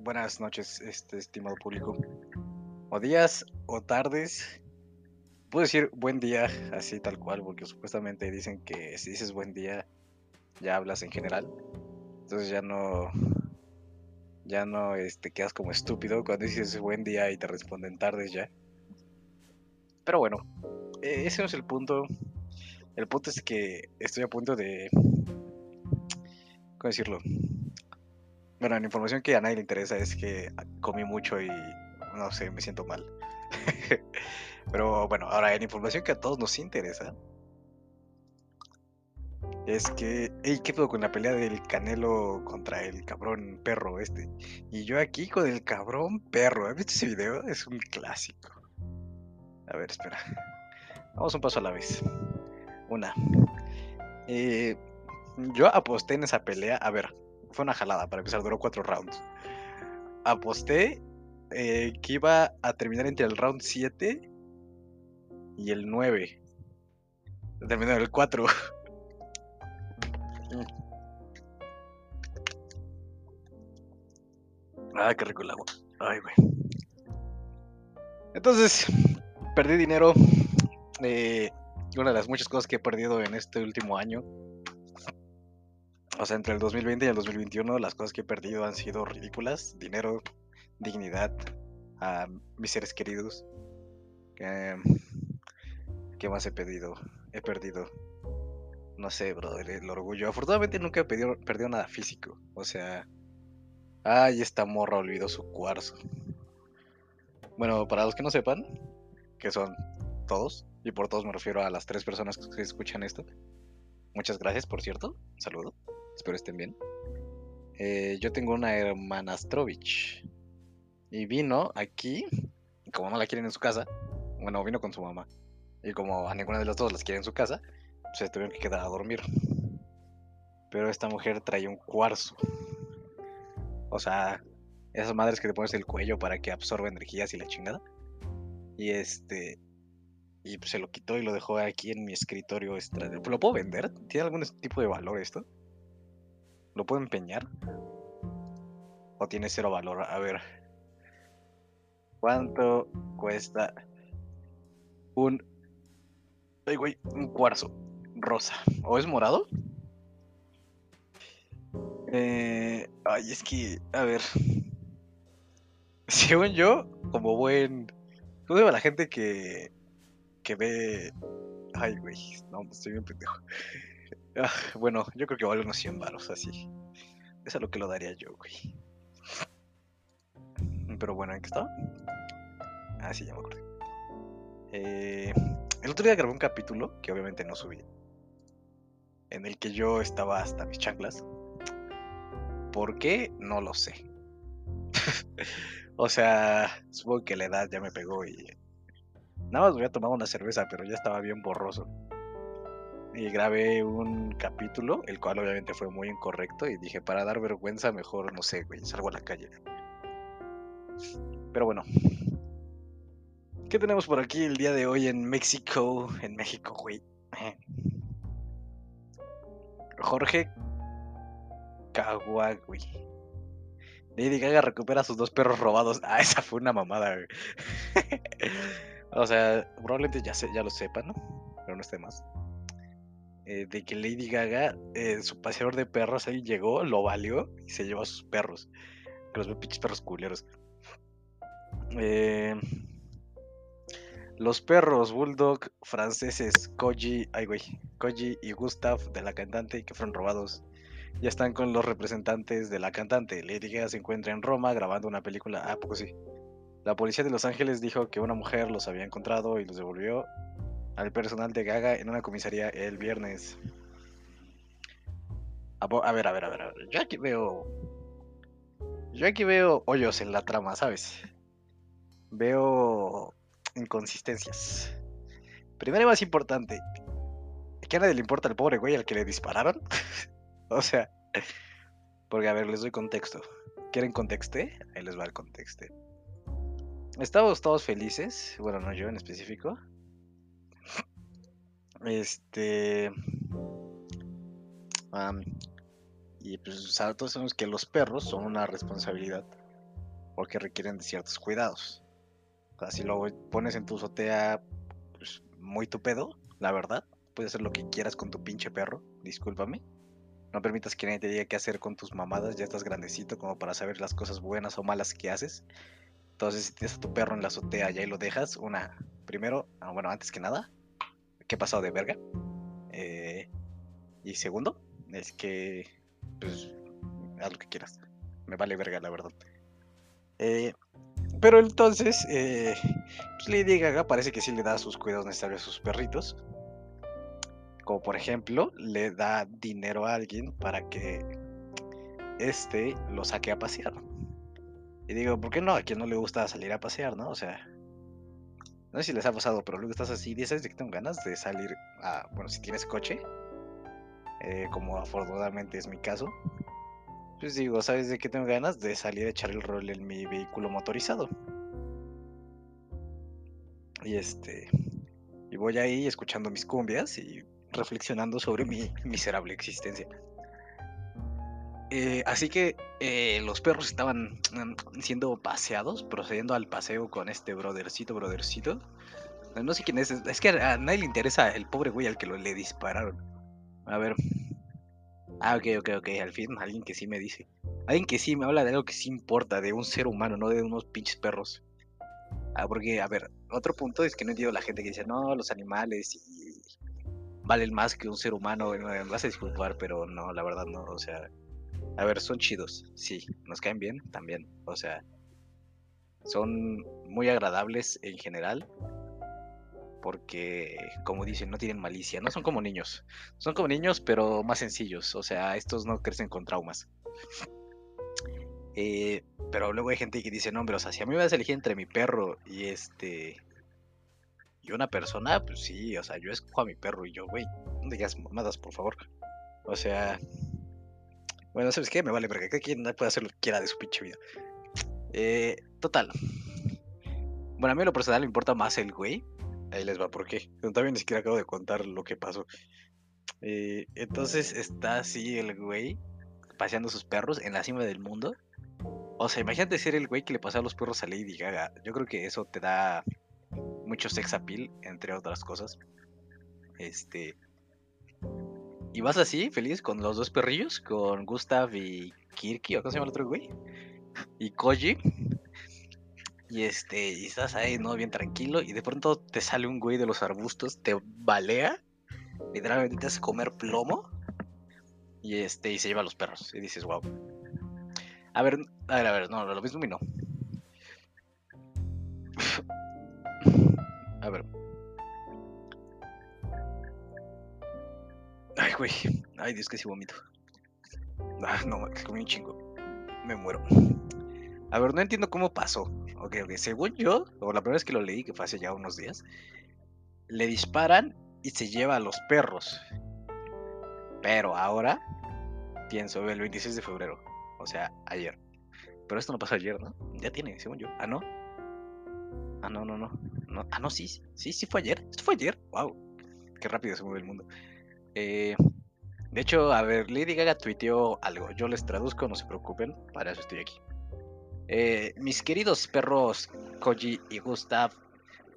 Buenas noches, este estimado público. O días o tardes. Puedo decir buen día, así tal cual, porque supuestamente dicen que si dices buen día, ya hablas en general. Entonces ya no. Ya no este, quedas como estúpido cuando dices buen día y te responden tardes ya. Pero bueno, e, ese no es el punto. El punto es que estoy a punto de. ¿Cómo decirlo? Bueno, la información que a nadie le interesa es que comí mucho y no sé, me siento mal. Pero bueno, ahora la información que a todos nos interesa es que, hey, ¿qué pedo con la pelea del Canelo contra el cabrón perro este? Y yo aquí con el cabrón perro. ¿Has visto ese video? Es un clásico. A ver, espera. Vamos un paso a la vez. Una. Eh, yo aposté en esa pelea. A ver, fue una jalada para empezar, duró cuatro rounds. Aposté eh, que iba a terminar entre el round 7 y el 9. Terminó en el 4. ah, qué rico el agua. Ay, güey. Entonces, perdí dinero. Eh, una de las muchas cosas que he perdido en este último año o sea, entre el 2020 y el 2021 las cosas que he perdido han sido ridículas. Dinero, dignidad, a mis seres queridos. ¿Qué, más he pedido? He perdido, no sé, bro, el, orgullo. Afortunadamente nunca he perdido, perdido nada físico. O sea, ay, esta morra olvidó su cuarzo. Bueno, para los que no sepan, que son todos, y por todos me refiero a las tres personas que escuchan esto. Muchas gracias, por cierto. saludo. Espero estén bien. Eh, yo tengo una hermana Strovich. Y vino aquí. Y como no la quieren en su casa. Bueno, vino con su mamá. Y como a ninguna de las dos las quieren en su casa. Se tuvieron que quedar a dormir. Pero esta mujer trae un cuarzo. O sea, esas madres que te pones el cuello para que absorba energías y la chingada. Y este. Y pues se lo quitó y lo dejó aquí en mi escritorio. ¿Lo puedo vender? ¿Tiene algún tipo de valor esto? ¿Lo puedo empeñar? ¿O tiene cero valor? A ver. ¿Cuánto cuesta un... Ay, güey, un cuarzo rosa? ¿O es morado? Eh, ay, es que, a ver. Según yo, como buen. ¿Cómo se la gente que. que ve. Ay, güey, no, estoy bien pendejo. Ah, bueno, yo creo que vale unos 100 baros así. Es lo que lo daría yo, güey. Pero bueno, ¿en qué estaba? Ah, sí, ya me acordé. Eh, el otro día grabé un capítulo que obviamente no subí. En el que yo estaba hasta mis chanclas. ¿Por qué? No lo sé. o sea, supongo que la edad ya me pegó y. Nada más voy a tomar una cerveza, pero ya estaba bien borroso y grabé un capítulo, el cual obviamente fue muy incorrecto, y dije, para dar vergüenza, mejor, no sé, güey, salgo a la calle. Pero bueno. ¿Qué tenemos por aquí el día de hoy en México? En México, güey. Jorge güey. Lady Gaga recupera sus dos perros robados. Ah, esa fue una mamada, güey. o sea, probablemente ya, se, ya lo sepan, ¿no? Pero no esté más. Eh, de que Lady Gaga, eh, su paseador de perros ahí llegó, lo valió y se llevó a sus perros. Que los ve pinches perros culeros. Eh, los perros Bulldog franceses Koji, ay güey, Koji y Gustav de la cantante que fueron robados ya están con los representantes de la cantante. Lady Gaga se encuentra en Roma grabando una película. Ah, poco sí. La policía de Los Ángeles dijo que una mujer los había encontrado y los devolvió al personal de Gaga en una comisaría el viernes. A, ver, a ver, a ver. Yo aquí veo. Yo aquí veo hoyos en la trama, ¿sabes? Veo inconsistencias. Primero y más importante, ¿qué a nadie le importa al pobre güey al que le dispararon? o sea, porque a ver, les doy contexto. ¿Quieren contexte? Ahí les va el contexto. Estamos todos felices, bueno, no yo en específico, este. Y pues todos sabemos que los perros son una responsabilidad porque requieren de ciertos cuidados. O sea, si lo pones en tu azotea, pues muy tu pedo, la verdad. Puedes hacer lo que quieras con tu pinche perro, discúlpame. No permitas que nadie te diga qué hacer con tus mamadas, ya estás grandecito como para saber las cosas buenas o malas que haces. Entonces, si tienes a tu perro en la azotea y ahí lo dejas, una, primero, ah, bueno, antes que nada, ¿qué ha pasado de verga? Eh, y segundo, es que, pues, haz lo que quieras. Me vale verga, la verdad. Eh, pero entonces, eh, pues Lady Gaga parece que sí le da sus cuidados necesarios a sus perritos. Como por ejemplo, le da dinero a alguien para que este lo saque a pasear. Y digo, ¿por qué no? A quien no le gusta salir a pasear, ¿no? O sea, no sé si les ha pasado, pero luego estás así, dices que tengo ganas de salir a, bueno, si tienes coche, eh, como afortunadamente es mi caso, pues digo, ¿sabes de qué tengo ganas? De salir a echar el rol en mi vehículo motorizado. Y este, y voy ahí escuchando mis cumbias y reflexionando sobre mi miserable existencia. Eh, así que eh, los perros estaban mm, siendo paseados, procediendo al paseo con este brothercito, brothercito. No sé quién es, es que a nadie le interesa el pobre güey al que le dispararon. A ver. Ah, ok, ok, ok, al fin alguien que sí me dice. Alguien que sí me habla de algo que sí importa, de un ser humano, no de unos pinches perros. Ah, porque, a ver, otro punto es que no entiendo la gente que dice, no, los animales y valen más que un ser humano. Me vas a disculpar, pero no, la verdad no, o sea a ver, son chidos, sí, nos caen bien también, o sea, son muy agradables en general, porque, como dicen, no tienen malicia, no son como niños, son como niños, pero más sencillos, o sea, estos no crecen con traumas. Eh, pero luego hay gente que dice, no, pero o sea, si a mí me vas a elegir entre mi perro y este... Y una persona, pues sí, o sea, yo escojo a mi perro y yo, güey, no digas mamadas, por favor. O sea, bueno, ¿sabes qué? Me vale porque cada quien puede hacer lo que quiera de su pinche vida. Eh, total. Bueno, a mí lo personal me importa más el güey. Ahí les va, ¿por qué? También ni siquiera acabo de contar lo que pasó. Eh, entonces está así el güey paseando sus perros en la cima del mundo. O sea, imagínate ser el güey que le pasa a los perros a Lady Gaga. Yo creo que eso te da mucho sex appeal, entre otras cosas. Este. Y vas así, feliz, con los dos perrillos, con Gustav y Kirky, o cómo se llama el otro güey, y Koji. Y este, y estás ahí, ¿no? Bien tranquilo, y de pronto te sale un güey de los arbustos, te balea, literalmente te hace comer plomo, y este, y se lleva a los perros. Y dices, wow. A ver, a ver, a ver, no, lo mismo y no. A ver. Ay, Dios, que si vomito. Ah, no, que comí un chingo. Me muero. A ver, no entiendo cómo pasó. Ok, ok. Según yo, o la primera vez que lo leí, que fue hace ya unos días, le disparan y se lleva a los perros. Pero ahora, pienso, el 26 de febrero. O sea, ayer. Pero esto no pasó ayer, ¿no? Ya tiene, según yo. Ah, no. Ah, no, no, no. no. Ah, no, sí. Sí, sí fue ayer. Esto fue ayer. Wow. Qué rápido se mueve el mundo. Eh, de hecho, a ver, Lady Gaga tuiteó algo. Yo les traduzco, no se preocupen. Para eso estoy aquí. Eh, mis queridos perros Koji y Gustav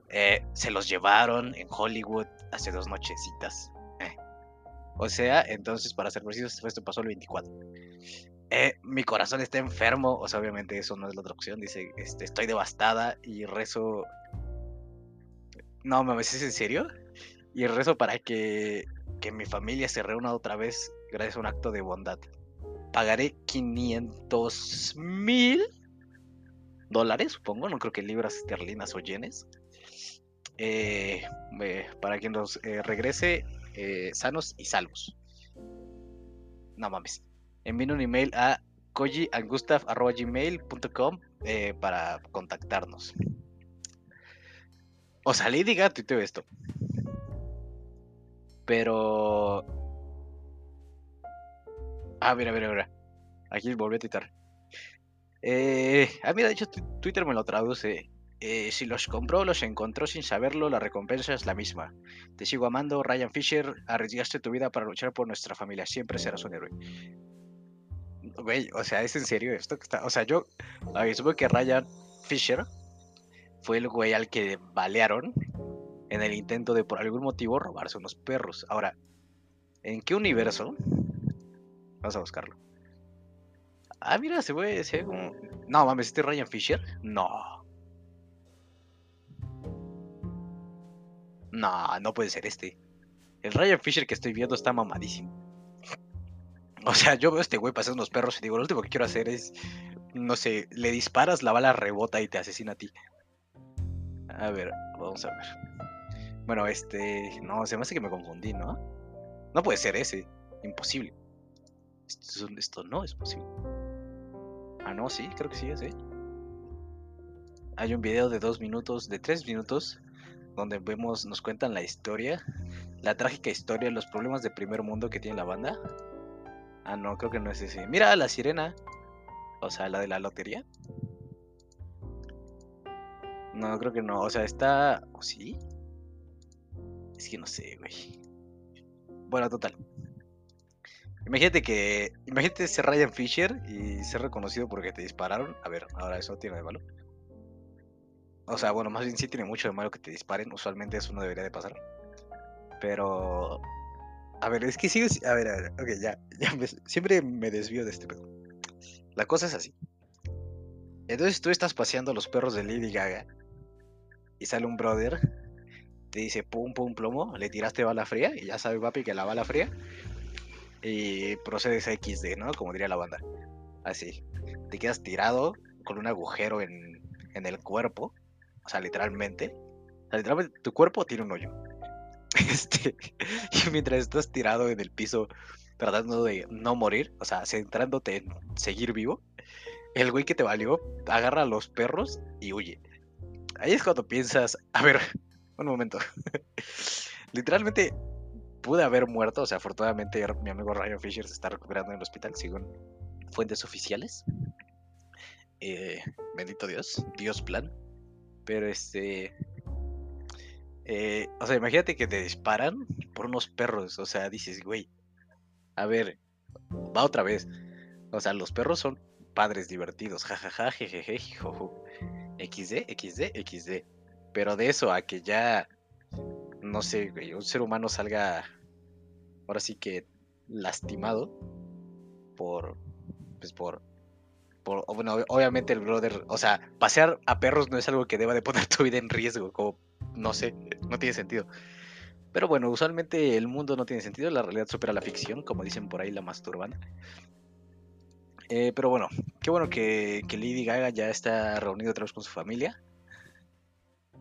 eh, se los llevaron en Hollywood hace dos nochecitas. O sea, entonces, para ser precisos, esto pasó el 24. mi corazón está enfermo. O sea, obviamente eso no es la otra opción. Dice, este, estoy devastada y rezo. No, me ¿es en serio? Y rezo para que que mi familia se reúna otra vez gracias a un acto de bondad. Pagaré 500 mil dólares, supongo, no creo que libras esterlinas o yenes, eh, eh, para que nos eh, regrese sanos y salvos. No mames. Envíen un email a kojiangustav.gmail.com para contactarnos. O salí, diga, tuiteo esto. Pero. Ah, mira, mira, mira. Aquí volví a tuitar. Eh, ah, mira, de hecho, Twitter me lo traduce. Eh, si los compró, los encontró sin saberlo, la recompensa es la misma. Te sigo amando, Ryan Fisher. Arriesgaste tu vida para luchar por nuestra familia. Siempre serás un héroe. Güey, o sea, es en serio esto que está. O sea, yo. A ver, supongo que Ryan Fisher fue el güey al que balearon en el intento de por algún motivo robarse unos perros. Ahora, ¿en qué universo? Vamos a buscarlo. Ah, mira, se ve, se ve como. No mames, ¿este Ryan Fisher? No. No, no puede ser este. El Ryan Fisher que estoy viendo está mamadísimo. O sea, yo veo a este güey pasando unos perros y digo, lo último que quiero hacer es, no sé, le disparas, la bala rebota y te asesina a ti. A ver, vamos a ver. Bueno, este, no, se me hace que me confundí, ¿no? No puede ser ese, imposible. Esto, esto no es posible. Ah, no, sí, creo que sí es, ¿eh? Hay un video de dos minutos, de tres minutos, donde vemos, nos cuentan la historia, la trágica historia, los problemas de primer mundo que tiene la banda. Ah, no, creo que no es ese. Mira, la sirena. O sea, la de la lotería. No, creo que no. O sea, está. ¿O sí? Es que no sé, güey. Bueno, total. Imagínate que. Imagínate ser Ryan Fisher y ser reconocido porque te dispararon. A ver, ahora eso tiene de malo. O sea, bueno, más bien sí tiene mucho de malo que te disparen. Usualmente eso no debería de pasar. Pero. A ver, es que sigo. A ver, a ver. Ok, ya. siempre me desvío de este pedo. La cosa es así. Entonces tú estás paseando los perros de Lady Gaga. Y sale un brother. Te dice pum, pum, plomo. Le tiraste bala fría. Y ya sabe, papi, que la bala fría. Y procedes a XD, ¿no? Como diría la banda. Así. Te quedas tirado con un agujero en, en el cuerpo o sea, literalmente. O sea, literalmente tu cuerpo tiene un hoyo. Este, y mientras estás tirado en el piso tratando de no morir, o sea, centrándote en seguir vivo, el güey que te valió agarra a los perros y huye. Ahí es cuando piensas, a ver, un momento. Literalmente pude haber muerto, o sea, afortunadamente mi amigo Ryan Fisher se está recuperando en el hospital, según fuentes oficiales. Eh, bendito Dios, Dios plan. Pero este. Eh, o sea, imagínate que te disparan por unos perros. O sea, dices, güey. A ver, va otra vez. O sea, los perros son padres divertidos. Jajaja, jejeje. XD, XD, XD. Pero de eso a que ya. No sé, güey, un ser humano salga. Ahora sí que lastimado. Por. Pues por bueno, obviamente el brother, o sea, pasear a perros no es algo que deba de poner tu vida en riesgo, no sé, no tiene sentido. Pero bueno, usualmente el mundo no tiene sentido, la realidad supera la ficción, como dicen por ahí la masturbana. Eh, pero bueno, qué bueno que, que Lady Gaga ya está reunido otra vez con su familia.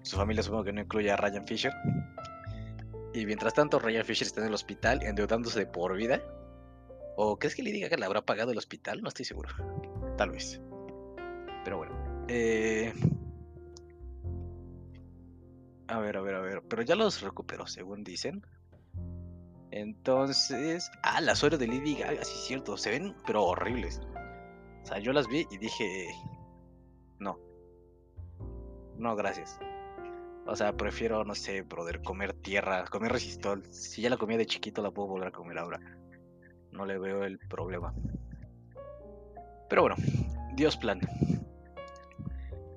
Su familia supongo que no incluye a Ryan Fisher. Y mientras tanto, Ryan Fisher está en el hospital endeudándose de por vida. ¿O crees que Lady Gaga le habrá pagado el hospital? No estoy seguro. Tal vez. Pero bueno. Eh... A ver, a ver, a ver. Pero ya los recuperó, según dicen. Entonces. Ah, las horas de Lady Gaga, sí es cierto. Se ven, pero horribles. O sea, yo las vi y dije. No. No, gracias. O sea, prefiero, no sé, brother, comer tierra, comer resistol. Si ya la comía de chiquito, la puedo volver a comer ahora. No le veo el problema. Pero bueno, Dios plan.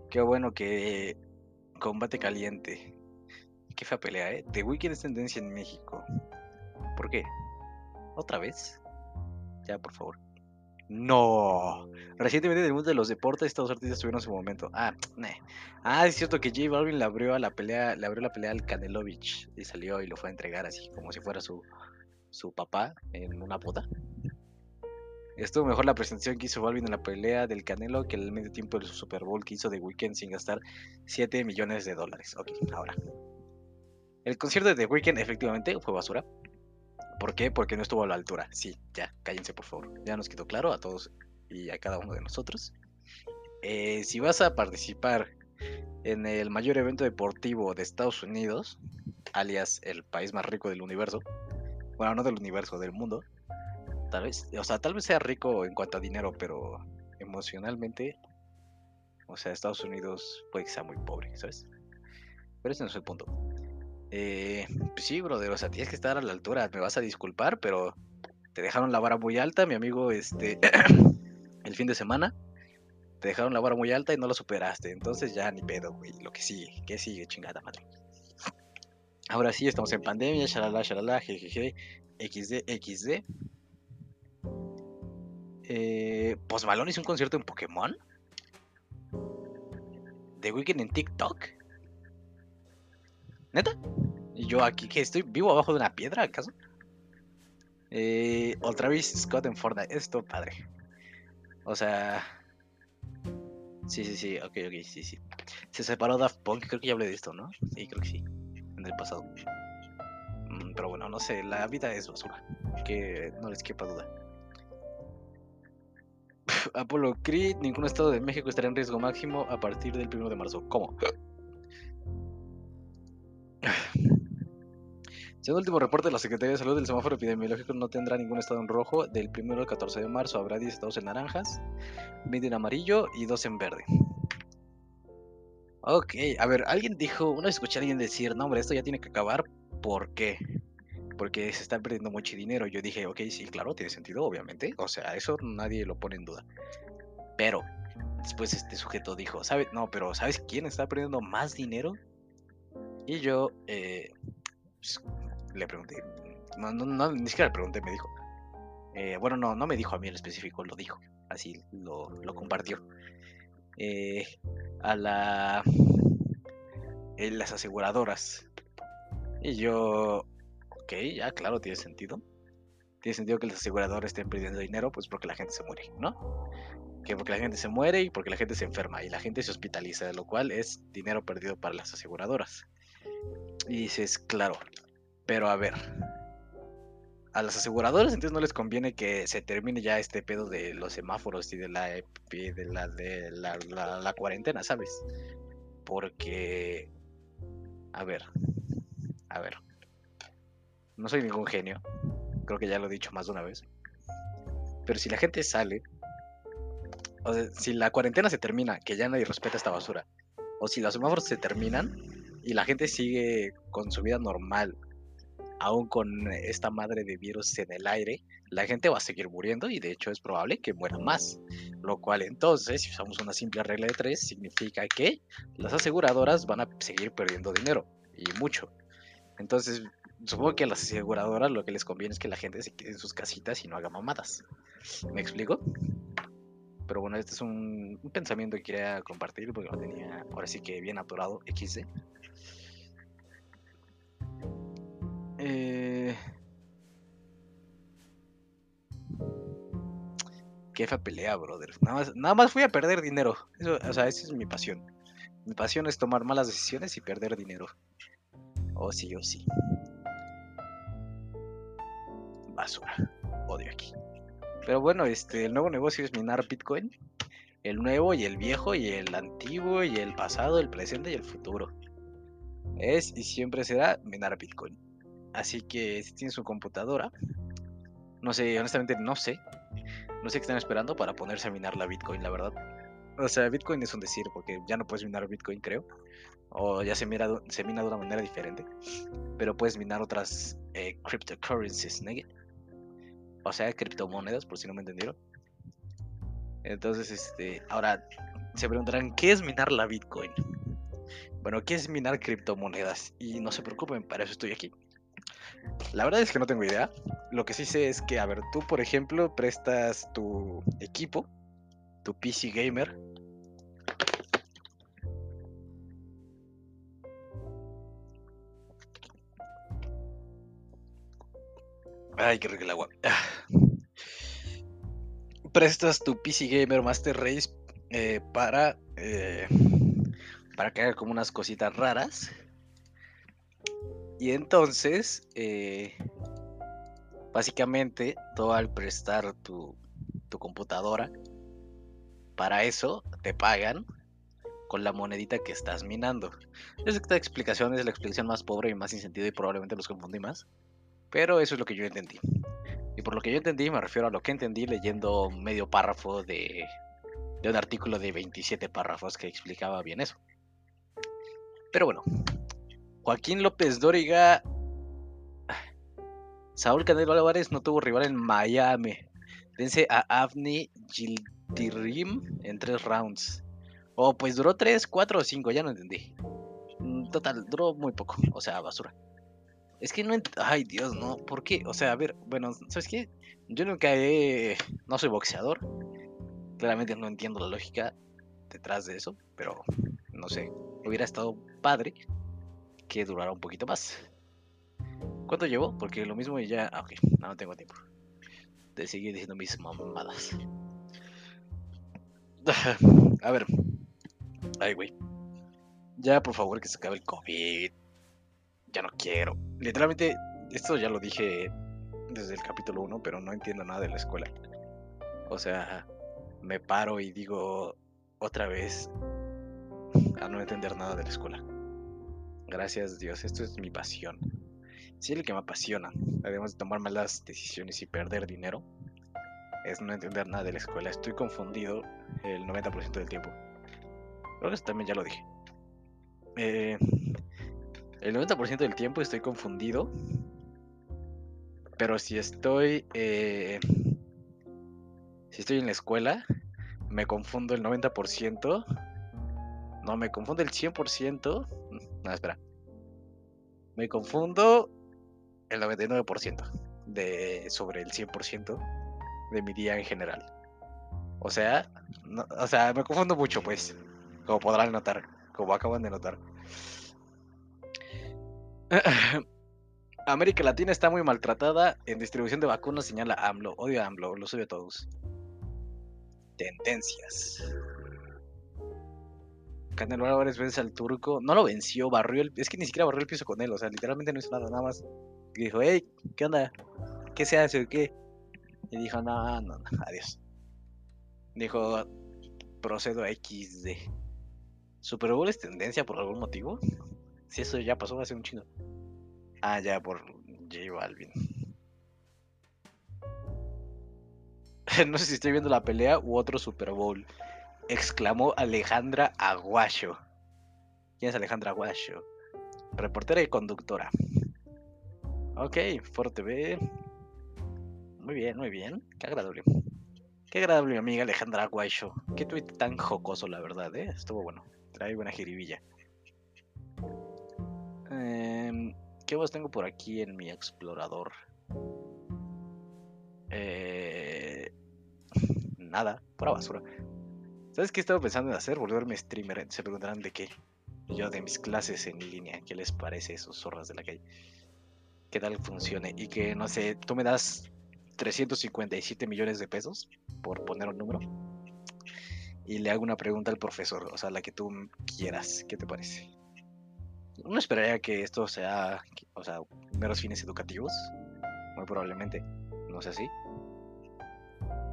Qué bueno que combate caliente. Qué fea pelea, ¿eh? The Weeknd es tendencia en México. ¿Por qué? ¿Otra vez? Ya, por favor. No. Recientemente en el mundo de los deportes estos artistas tuvieron su momento. Ah, Ah, es cierto que J Balvin le abrió a la pelea, le abrió la pelea al Canelovich y salió y lo fue a entregar así como si fuera su, su papá en una puta. Estuvo mejor la presentación que hizo Balvin en la pelea del Canelo que el medio tiempo del Super Bowl que hizo de Weekend sin gastar 7 millones de dólares. Ok, ahora. El concierto de The Weeknd efectivamente fue basura. ¿Por qué? Porque no estuvo a la altura. Sí, ya, cállense por favor. Ya nos quedó claro a todos y a cada uno de nosotros. Eh, si vas a participar en el mayor evento deportivo de Estados Unidos, alias el país más rico del universo, bueno, no del universo, del mundo, Tal vez, o sea, tal vez sea rico en cuanto a dinero, pero emocionalmente, o sea, Estados Unidos puede que sea muy pobre, ¿sabes? Pero ese no es el punto. Eh, pues sí, brother, o sea, tienes que estar a la altura. Me vas a disculpar, pero te dejaron la vara muy alta, mi amigo. Este, el fin de semana, te dejaron la vara muy alta y no lo superaste. Entonces ya ni pedo, güey. Lo que sigue, que sigue, chingada madre. Ahora sí, estamos en pandemia, shalala, shalala, jejeje, XD, XD. Eh, Post hizo un concierto en Pokémon. The Weeknd en TikTok. ¿Neta? ¿Y yo aquí que estoy vivo abajo de una piedra, acaso? Eh, o Travis Scott en Fortnite. Esto, padre. O sea. Sí, sí, sí, ok, ok, sí, sí. Se separó Daft Punk, creo que ya hablé de esto, ¿no? Sí, creo que sí. En el pasado. Mm, pero bueno, no sé, la vida es basura. Que no les quepa duda. Apolo Creed, ningún estado de México estará en riesgo máximo a partir del 1 de marzo. ¿Cómo? Según el último reporte de la Secretaría de Salud, el semáforo epidemiológico no tendrá ningún estado en rojo. Del 1 al 14 de marzo habrá 10 estados en naranjas, 20 en amarillo y 2 en verde. Ok, a ver, alguien dijo, una vez escuché a alguien decir, no hombre, esto ya tiene que acabar, ¿por qué? Porque se está perdiendo mucho dinero. Yo dije, ok, sí, claro, tiene sentido, obviamente. O sea, eso nadie lo pone en duda. Pero, después este sujeto dijo, ¿sabe? No, pero ¿sabes quién está perdiendo más dinero? Y yo, eh, pues, le pregunté, no, no, no, ni siquiera le pregunté, me dijo. Eh, bueno, no, no me dijo a mí en específico, lo dijo, así lo, lo compartió. Eh, a las aseguradoras. Y yo, ok, ya claro, tiene sentido. Tiene sentido que los aseguradores estén perdiendo dinero, pues porque la gente se muere, ¿no? Que porque la gente se muere y porque la gente se enferma y la gente se hospitaliza, lo cual es dinero perdido para las aseguradoras. Y dices, claro, pero a ver, a las aseguradoras entonces no les conviene que se termine ya este pedo de los semáforos y de la de la cuarentena, ¿sabes? Porque a ver, a ver. No soy ningún genio. Creo que ya lo he dicho más de una vez. Pero si la gente sale, o si la cuarentena se termina, que ya nadie respeta esta basura, o si los semáforos se terminan y la gente sigue con su vida normal aún con esta madre de virus en el aire, la gente va a seguir muriendo y de hecho es probable que muera más. Lo cual entonces, si usamos una simple regla de tres, significa que las aseguradoras van a seguir perdiendo dinero y mucho. Entonces, supongo que a las aseguradoras lo que les conviene es que la gente se quede en sus casitas y no haga mamadas. ¿Me explico? Pero bueno, este es un, pensamiento que quería compartir porque lo tenía ahora sí que bien atorado XD. Eh... Qué pelea, brother. Nada más, nada más fui a perder dinero. O sea, esa es mi pasión. Mi pasión es tomar malas decisiones y perder dinero. Oh, sí, oh, sí. Basura. Odio aquí. Pero bueno, este, el nuevo negocio es minar Bitcoin. El nuevo y el viejo y el antiguo y el pasado, el presente y el futuro. Es y siempre será minar Bitcoin. Así que si tienen su computadora, no sé, honestamente no sé. No sé qué están esperando para ponerse a minar la Bitcoin, la verdad. O sea, Bitcoin es un decir, porque ya no puedes minar Bitcoin, creo. O ya se, mina de una manera diferente. Pero puedes minar otras eh, cryptocurrencies, ¿no? O sea, criptomonedas, por si no me entendieron. Entonces, este, ahora se preguntarán, ¿qué es minar la Bitcoin? Bueno, ¿qué es minar criptomonedas? Y no se preocupen, para eso estoy aquí. La verdad es que no tengo idea. Lo que sí sé es que, a ver, tú, por ejemplo, prestas tu equipo, tu PC gamer. Ay, qué rico el agua. Prestas tu PC Gamer Master Race eh, para, eh, para que haga como unas cositas raras. Y entonces, eh, básicamente, tú al prestar tu, computadora, para eso te pagan con la monedita que estás minando. Esta explicación es la explicación más pobre y más sin sentido y probablemente los confundí más. Pero eso es lo que yo entendí. Y por lo que yo entendí me refiero a lo que entendí leyendo medio párrafo de, de un artículo de 27 párrafos que explicaba bien eso. Pero bueno, Joaquín López Dóriga. Saúl Canelo Álvarez no tuvo rival en Miami. Vence a Avni Multirim en tres rounds. Oh, pues duró tres, cuatro o cinco, ya no entendí. Mm, total, duró muy poco, o sea, basura. Es que no Ay, Dios, no. ¿Por qué? O sea, a ver, bueno, ¿sabes qué? Yo nunca he. No soy boxeador. Claramente no entiendo la lógica detrás de eso, pero no sé. Hubiera estado padre que durara un poquito más. ¿Cuánto llevo? Porque lo mismo y ya. Ah, ok, no, tengo tiempo. De seguir diciendo mis mamadas. A ver. Ay, güey. Ya, por favor, que se acabe el COVID ya no quiero. Literalmente, esto ya lo dije desde el capítulo 1, pero no entiendo nada de la escuela. O sea, me paro y digo otra vez a no entender nada de la escuela. Gracias Dios, esto es mi pasión. Sí, lo que me apasiona, además de tomar malas decisiones y perder dinero, es no entender nada de la escuela. Estoy confundido el 90% del tiempo. Creo que eso también ya lo dije. Eh, el 90% del tiempo estoy confundido. Pero si estoy. Eh, si estoy en la escuela, me confundo el 90%. No, me confundo el 100%. No, espera. Me confundo el 99% de, sobre el 100% de mi día en general. O sea, o sea, me confundo mucho, pues. Como podrán notar, como acaban de notar. América Latina está muy maltratada en distribución de vacunas, señala AMLO. Odio a AMLO, los odio a todos. Tendencias. Canelo Álvarez vence al turco. No lo venció, barrió el. Es que ni siquiera barrió el piso con él. O sea, literalmente no hizo nada, nada más. Y dijo, hey, ¿qué onda? ¿Qué se hace o qué? Y dijo, no, no, no, adiós. Dijo, procedo a XD. ¿Super Bowl es tendencia por algún motivo? Si eso ya pasó hace un chino. Ah, ya, por J Balvin. no sé si estoy viendo la pelea u otro Super Bowl. Exclamó Alejandra Aguayo. ¿Quién es Alejandra Aguayo? Reportera y conductora. Ok, Foro TV. Muy bien, muy bien. Qué agradable. Qué agradable, mi amiga Alejandra Aguayo. Qué tweet tan jocoso, la verdad, ¿eh? Estuvo bueno. Trae buena jiribilla. Em, ¿Qué más tengo por aquí en mi explorador? Eh, nada, pura basura. ¿Sabes qué estaba pensando en hacer? Volverme streamer. Se preguntarán de qué. Yo de mis clases en línea. ¿Qué les parece esos zorras de la calle? ¿Qué tal funcione? Y que, no sé, tú me das 357 millones de pesos, por poner un número, y le hago una pregunta al profesor, o sea, la que tú quieras. ¿Qué te parece? uno esperaría que esto sea, o sea, meros fines educativos. Muy probablemente no sea así.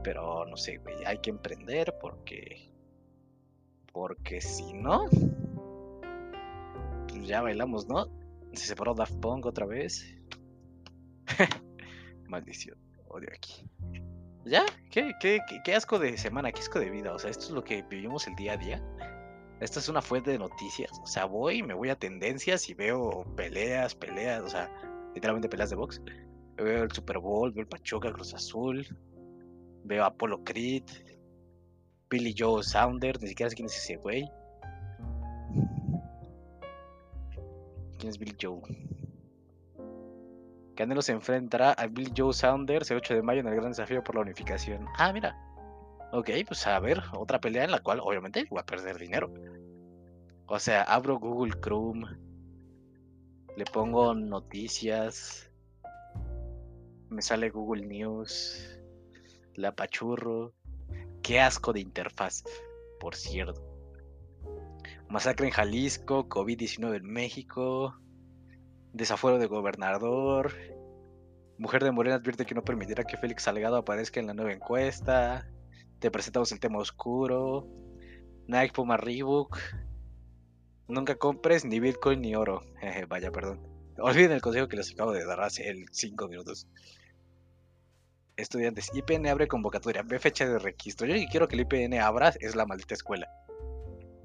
Pero no sé, güey, hay que emprender porque. Porque si no. Pues ya bailamos, ¿no? Se separó Daft Punk otra vez. Maldición, odio aquí. ¿Ya? ¿Qué, qué, qué, asco de semana, qué asco de vida. O sea, esto es lo que vivimos el día a día. Esta es una fuente de noticias. O sea, voy, me voy a tendencias y veo peleas, peleas, o sea, literalmente peleas de box. Veo el Super Bowl, veo el Pachuca Cruz Azul, veo a Apollo Creed, Billy Joe Saunders, ni siquiera sé quién es ese güey. ¿Quién es Billy Joe? Canelo se enfrentará a Billy Joe Saunders el 8 de mayo en el gran desafío por la unificación. Ah, mira. Ok, pues a ver, otra pelea en la cual obviamente voy a perder dinero. O sea, abro Google Chrome, le pongo noticias, me sale Google News, la pachurro. Qué asco de interfaz, por cierto. Masacre en Jalisco, COVID-19 en México, desafuero de gobernador, mujer de Morena advierte que no permitirá que Félix Salgado aparezca en la nueva encuesta, te presentamos el tema oscuro. Nike Puma Reebok. Nunca compres ni Bitcoin ni oro. vaya, perdón. Olviden el consejo que les acabo de dar hace 5 minutos. Estudiantes, IPN abre convocatoria, ve fecha de registro. Yo quiero que el IPN abra es la maldita escuela.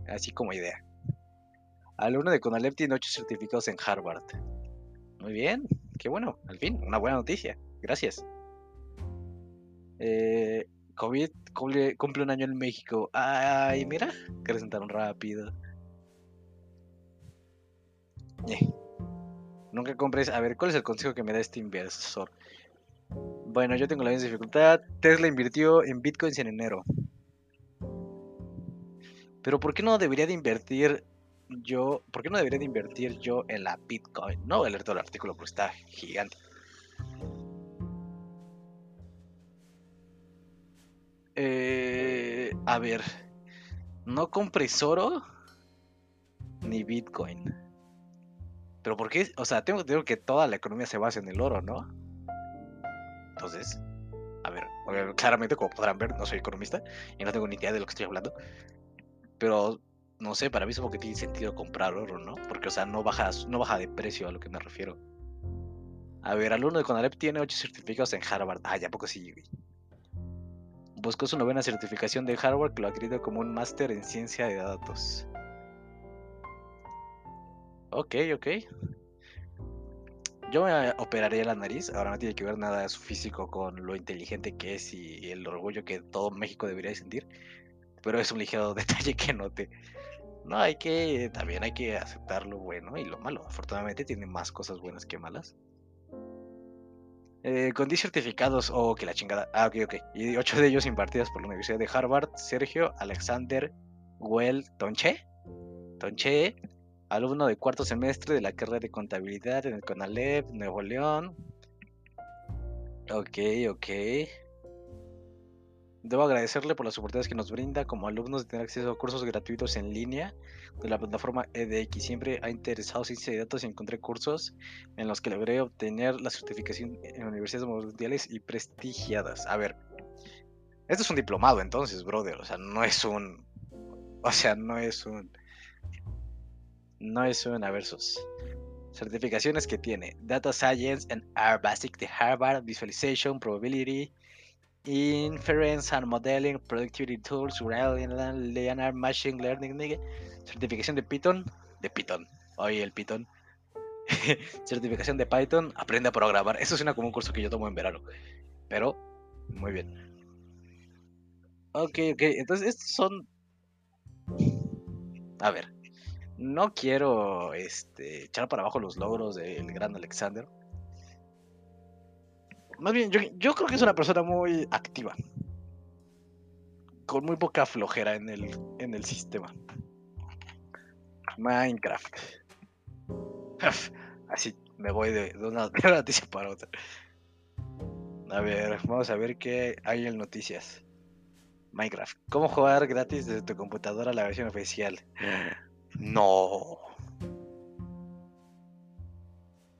Así como idea. Alumno de Conalep tiene 8 certificados en Harvard. Muy bien, qué bueno, al fin, una buena noticia. Gracias. Eh, COVID cumple, un año en México. Ay, mira, que presentaron rápido. Eh. Nunca compres. A ver, ¿cuál es el consejo que me da este inversor? Bueno, yo tengo la misma dificultad. Tesla invirtió en bitcoins en enero. Pero ¿por qué no debería de invertir yo? ¿Por qué no debería de invertir yo en la bitcoin? No voy a leer el artículo porque está gigante. Eh, a ver, no compres oro ni bitcoin. Pero ¿por qué? O sea, tengo, que toda la economía se basa en el oro, ¿no? Entonces, a ver, claramente como podrán ver, no soy economista y no tengo ni idea de lo que estoy hablando. Pero, no sé, para mí es como que tiene sentido comprar oro, ¿no? Porque, o sea, no baja, no baja de precio a lo que me refiero. A ver, alumno de Conalep tiene 8 certificados en Harvard. Ah, ya poco sí, güey. Buscó su novena certificación de Harvard que lo acredita como un máster en ciencia de datos. Ok, ok. Yo me operaría la nariz, ahora no tiene que ver nada de su físico con lo inteligente que es y el orgullo que todo México debería sentir, pero es un ligero detalle que note. No, hay que, también hay que aceptar lo bueno y lo malo. Afortunadamente tiene más cosas buenas que malas. Eh, con 10 certificados, oh, que la chingada. Ah, ok, ok. Y 8 de ellos impartidos por la Universidad de Harvard, Sergio Alexander Well Tonche. Tonche, alumno de cuarto semestre de la carrera de contabilidad en el CONALEP, Nuevo León. Ok, ok. Debo agradecerle por las oportunidades que nos brinda como alumnos de tener acceso a cursos gratuitos en línea de la plataforma EDX. Siempre ha interesado ciencia de datos y encontré cursos en los que logré obtener la certificación en universidades mundiales y prestigiadas. A ver, esto es un diplomado entonces, brother. O sea, no es un... O sea, no es un no es una versus. Certificaciones que tiene Data Science and R Basic de Harvard, Visualization, Probability, Inference and Modeling, Productivity Tools, Leonard Machine Learning, certificación de Python, de Python, oye el Python, certificación de Python, aprende a programar. Eso suena como un curso que yo tomo en verano, pero muy bien. Ok, ok, entonces estos son... A ver, no quiero este, echar para abajo los logros del gran Alexander. Más bien, yo, creo que es una persona muy activa. Con muy poca flojera en el, sistema. Minecraft. Así me voy de, una, noticia para otra. A ver, vamos a ver qué hay en noticias. Minecraft. ¿Cómo jugar gratis desde tu computadora la versión oficial? No.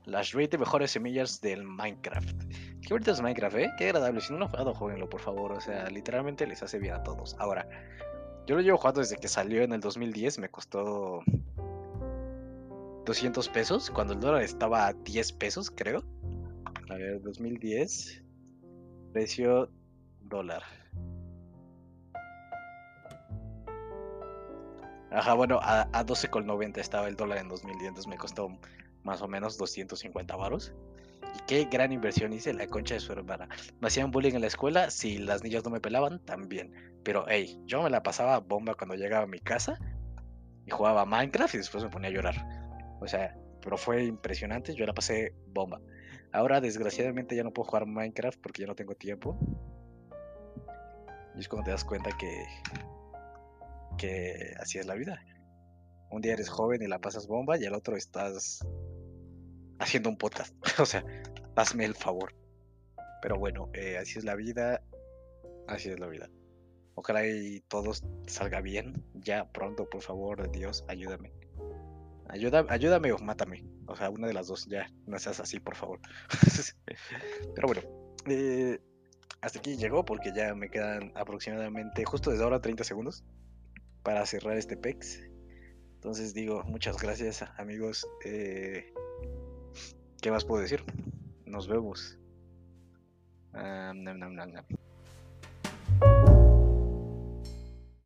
Las 20 mejores semillas del Minecraft. Qué bonito es Minecraft, ¿eh? Qué agradable. Si no lo han jugado, jueguenlo, por favor. O sea, literalmente les hace bien a todos. Ahora, yo lo llevo jugando desde que salió en el 2010. Me costó 200 pesos. Cuando el dólar estaba a 10 pesos, creo. A ver, 2010. Precio dólar. Ajá, bueno, a, a 12,90 estaba el dólar en 2010, entonces me costó más o menos 250 varos. Y qué gran inversión hice la concha de su hermana. Me hacían bullying en la escuela, si las niñas no me pelaban, también. Pero, hey, yo me la pasaba bomba cuando llegaba a mi casa y jugaba Minecraft y después me ponía a llorar. O sea, pero fue impresionante, yo la pasé bomba. Ahora, desgraciadamente, ya no puedo jugar Minecraft porque ya no tengo tiempo. Y es cuando te das cuenta que así es la vida. Un día eres joven y la pasas bomba y al otro estás haciendo un podcast. o sea, hazme el favor. Pero bueno, eh, así es la vida. Así es la vida. Ojalá y todo salga bien. Ya pronto, por favor, Dios, ayúdame. Ayúdame o mátame. O sea, una de las dos, ya. No seas así, por favor. Pero bueno. Eh, hasta aquí llegó porque ya me quedan aproximadamente, justo desde ahora, 30 segundos para cerrar este PEX. Entonces digo, muchas gracias amigos. Eh, ¿Qué más puedo decir? Nos vemos. Ah,